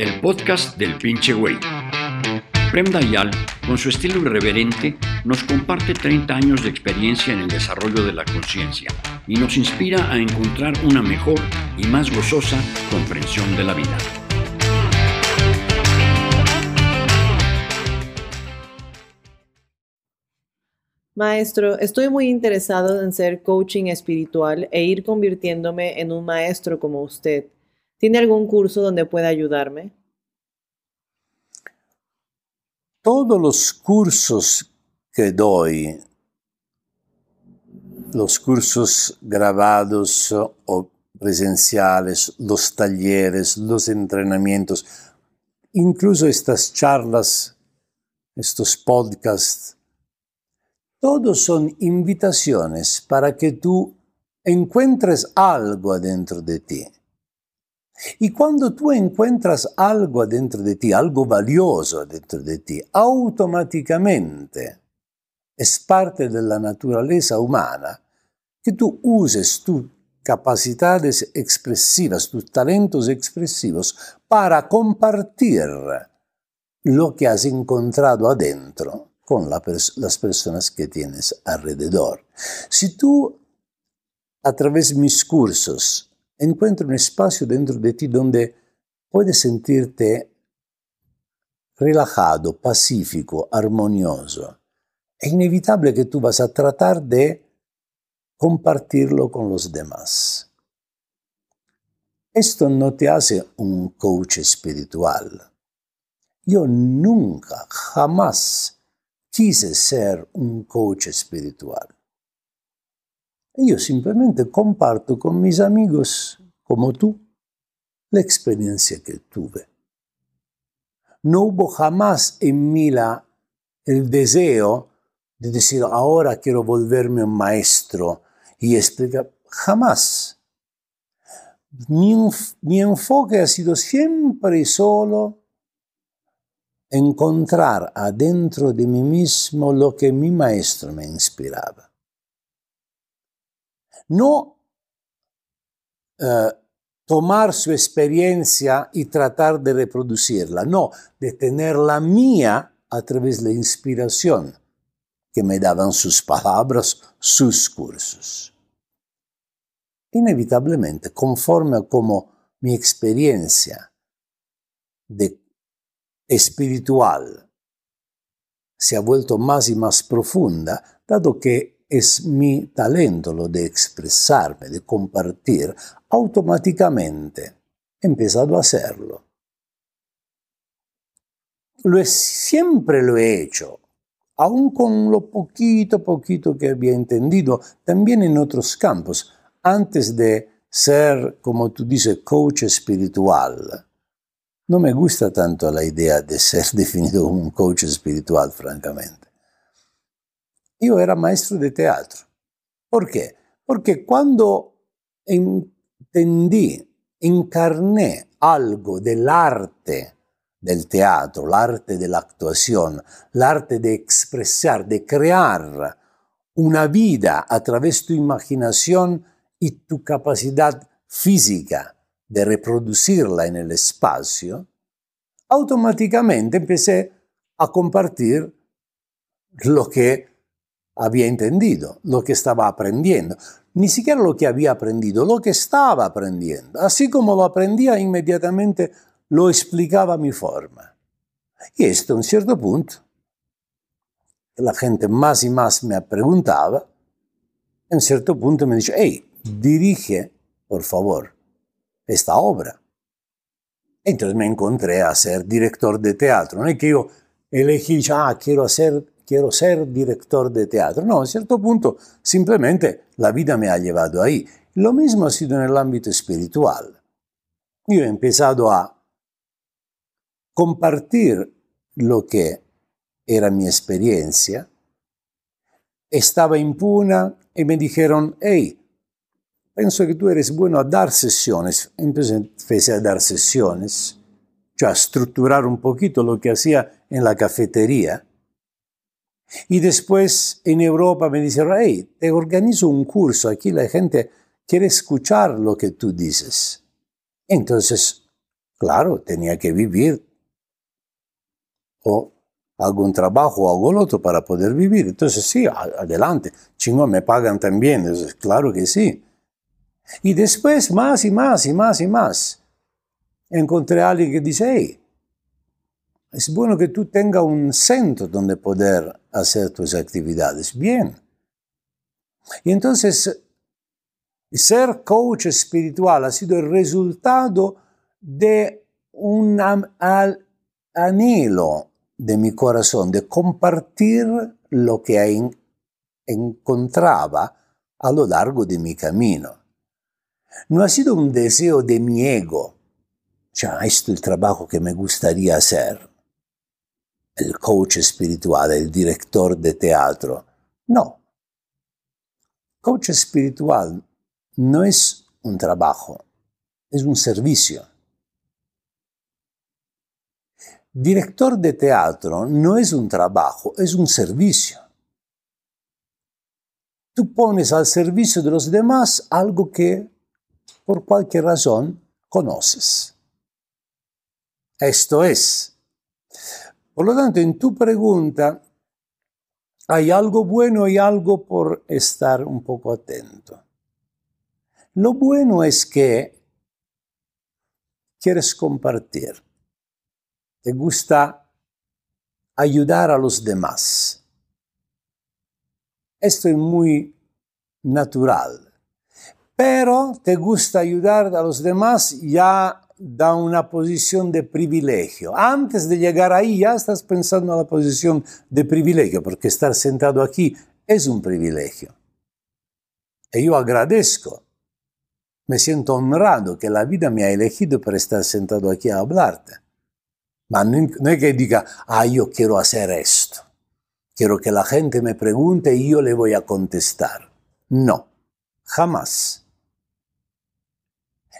el podcast del pinche güey. Prem Dayal, con su estilo irreverente, nos comparte 30 años de experiencia en el desarrollo de la conciencia y nos inspira a encontrar una mejor y más gozosa comprensión de la vida. Maestro, estoy muy interesado en ser coaching espiritual e ir convirtiéndome en un maestro como usted. ¿Tiene algún curso donde pueda ayudarme? Todos los cursos que doy, los cursos grabados o presenciales, los talleres, los entrenamientos, incluso estas charlas, estos podcasts, todos son invitaciones para que tú encuentres algo adentro de ti. Y cuando tú encuentras algo adentro de ti, algo valioso adentro de ti, automáticamente es parte de la naturaleza humana que tú uses tus capacidades expresivas, tus talentos expresivos para compartir lo que has encontrado adentro con la pers las personas que tienes alrededor. Si tú a través de mis cursos encuentras un espacio dentro de ti donde puedes sentirte relajado, pacífico, armonioso, es inevitable que tú vas a tratar de compartirlo con los demás. Esto no te hace un coach espiritual. Yo nunca, jamás quise ser un coach espiritual. Yo simplemente comparto con mis amigos, como tú, la experiencia que tuve. No hubo jamás en mí el deseo de decir, ahora quiero volverme un maestro y explicar. Jamás. Mi enfoque ha sido siempre solo encontrar adentro de mí mismo lo que mi maestro me inspiraba. No eh, tomar su experiencia y tratar de reproducirla, no, de tener la mía a través de la inspiración que me daban sus palabras, sus cursos. Inevitablemente, conforme a como mi experiencia espiritual se ha vuelto más y más profunda, dado que es mi talento lo de expresarme, de compartir, automáticamente he empezado a hacerlo. Lo he, siempre lo he hecho, aun con lo poquito, poquito que había entendido, también en otros campos, antes de ser, como tú dices, coach espiritual no me gusta tanto la idea de ser definido como un coach espiritual, francamente. Yo era maestro de teatro. ¿Por qué? Porque cuando entendí, encarné algo del arte del teatro, el arte de la actuación, el arte de expresar, de crear una vida a través de tu imaginación y tu capacidad física de reproducirla en el espacio, automáticamente empecé a compartir lo que había entendido, lo que estaba aprendiendo. Ni siquiera lo que había aprendido, lo que estaba aprendiendo. Así como lo aprendía, inmediatamente lo explicaba a mi forma. Y esto, a un cierto punto, la gente más y más me preguntaba, a un cierto punto me dice, hey, dirige, por favor, esta obra. Entonces me encontré a ser director de teatro. No es que yo elegí, ah, quiero, hacer, quiero ser director de teatro. No, a cierto punto simplemente la vida me ha llevado ahí. Lo mismo ha sido en el ámbito espiritual. Yo he empezado a compartir lo que era mi experiencia. Estaba en y me dijeron, hey, Pienso que tú eres bueno a dar sesiones. Empecé a dar sesiones, a estructurar un poquito lo que hacía en la cafetería. Y después en Europa me dijeron, hey, te organizo un curso, aquí la gente quiere escuchar lo que tú dices. Entonces Claro, tenía que vivir. O algún trabajo o algo otro para poder vivir. Entonces, sí, adelante. Chingón, me pagan también. Entonces, claro que sí. Y después, más y más y más y más. Encontré a alguien que dice, hey, es bueno que tú tengas un centro donde poder hacer tus actividades. Bien. Y entonces, ser coach espiritual ha sido el resultado de un anhelo de mi corazón de compartir lo que encontraba a lo largo de mi camino. No ha sido un deseo de mi ego, ya esto es el trabajo que me gustaría hacer el coach espiritual, el director de teatro. No. Coach espiritual no es un trabajo, es un servicio. Director de teatro no es un trabajo, es un servicio. Tú pones al servicio de los demás algo que por cualquier razón conoces. Esto es por lo tanto, en tu pregunta hay algo bueno y algo por estar un poco atento. Lo bueno es que quieres compartir, te gusta ayudar a los demás. Esto es muy natural, pero te gusta ayudar a los demás ya da una posición de privilegio. Antes de llegar ahí ya estás pensando en la posición de privilegio, porque estar sentado aquí es un privilegio. Y yo agradezco, me siento honrado que la vida me ha elegido para estar sentado aquí a hablarte. Pero no es que diga, ah, yo quiero hacer esto. Quiero que la gente me pregunte y yo le voy a contestar. No, jamás.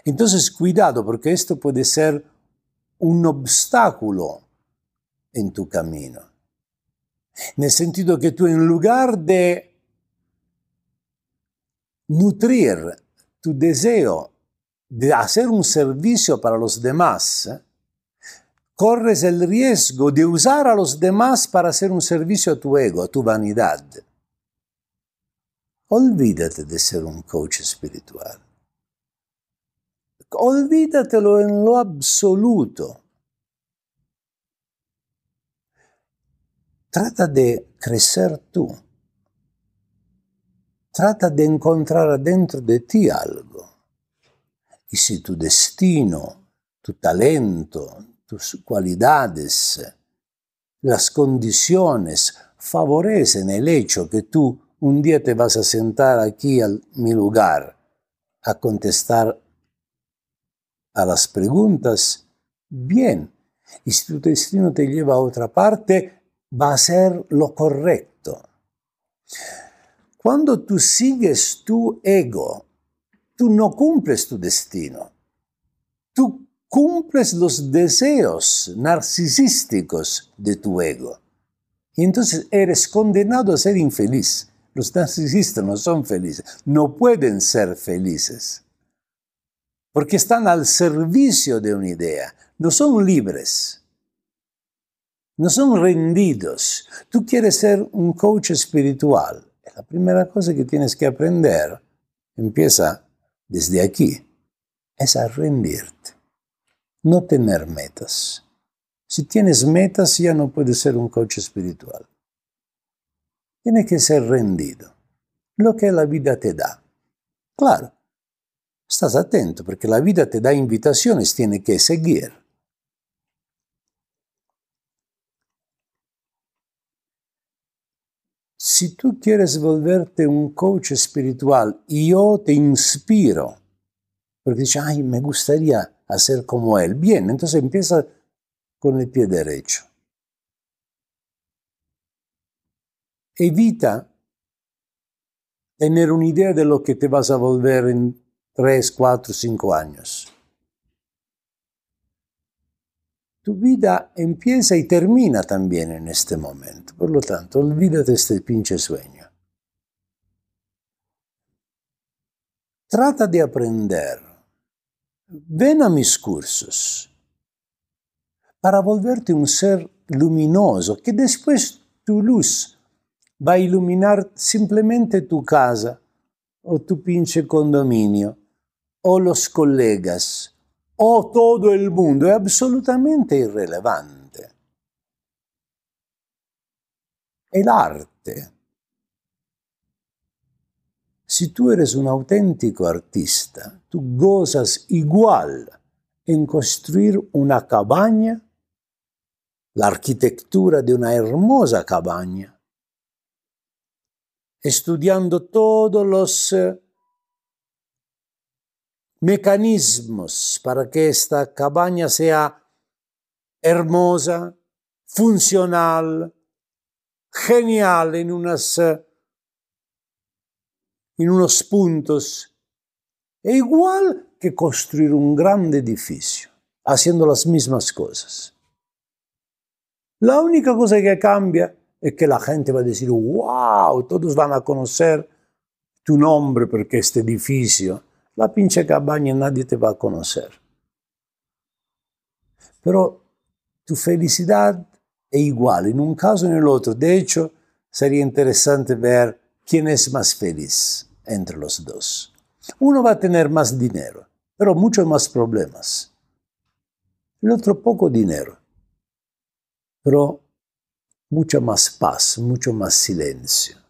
Entonces, cuidado, porque esto puede ser un obstáculo en tu camino. En el sentido que tú en lugar de nutrir tu deseo de hacer un servicio para los demás, corres el riesgo de usar a los demás para hacer un servicio a tu ego, a tu vanidad. Olvídate de ser un coach espiritual. Olvídatelo en lo absoluto. Trata de crecer tú. Trata de encontrar dentro de ti algo. Y si tu destino, tu talento, tus cualidades, las condiciones favorecen el hecho que tú un día te vas a sentar aquí a mi lugar a contestar a las preguntas, bien. Y si tu destino te lleva a otra parte, va a ser lo correcto. Cuando tú sigues tu ego, tú no cumples tu destino. Tú cumples los deseos narcisísticos de tu ego. Y entonces eres condenado a ser infeliz. Los narcisistas no son felices, no pueden ser felices porque están al servicio de una idea, no son libres, no son rendidos. Tú quieres ser un coach espiritual. La primera cosa que tienes que aprender empieza desde aquí, es a rendirte, no tener metas. Si tienes metas ya no puedes ser un coach espiritual. Tiene que ser rendido, lo que la vida te da. Claro, Estás atento porque la vida te da invitaciones, tiene que seguir. Si tú quieres volverte un coach espiritual yo te inspiro, porque dices, ay, me gustaría hacer como él, bien, entonces empieza con el pie derecho. Evita tener una idea de lo que te vas a volver en 3, 4, 5 años. Tu vida empieza y termina también en este momento. Por lo tanto, olvídate este pinche sueño. Trata de aprender. Ven a mis cursos. para volverte un ser luminoso, que después tu luz va a iluminar simplemente tu casa o tu pinche condominio o los colegas o todo el mundo, es absolutamente irrelevante. El arte. Si tú eres un auténtico artista, tú gozas igual en construir una cabaña, la arquitectura de una hermosa cabaña, estudiando todos los eh, mecanismos para que esta cabaña sea hermosa, funcional, genial en, eh, en unos puntos. E igual que construir un grande edificio, haciendo las mismas cosas. La única cosa que cambia es que la gente va a decir, wow, todos van a conocer tu nombre porque este edificio, la pinche cabaña nadie te va a conocer. Pero tu felicidad es igual, en un caso o en el otro. De hecho, sería interesante ver quién es más feliz entre los dos. Uno va a tener más dinero, pero muchos más problemas. El otro poco dinero, pero mucha más paz, mucho más silencio.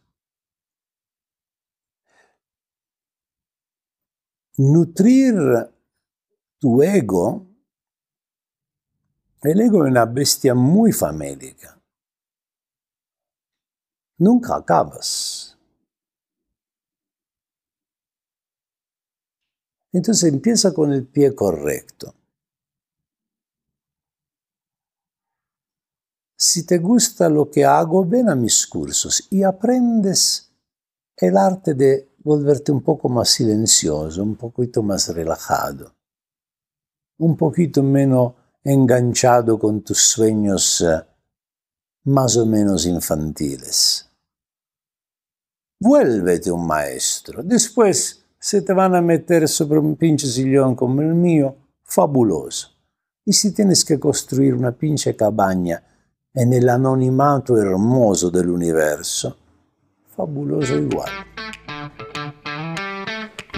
Nutrir tu ego, el ego es una bestia muy famélica. Nunca acabas. Entonces empieza con el pie correcto. Si te gusta lo que hago, ven a mis cursos y aprendes el arte de volverte un poco más silencioso, un poquito más relajado, un poquito menos enganchado con tus sueños eh, más o menos infantiles. Vuélvete un maestro. Después se te van a meter sobre un pinche sillón como el mío, fabuloso. Y si tienes que construir una pinche cabaña en el anonimato hermoso del universo, fabuloso igual.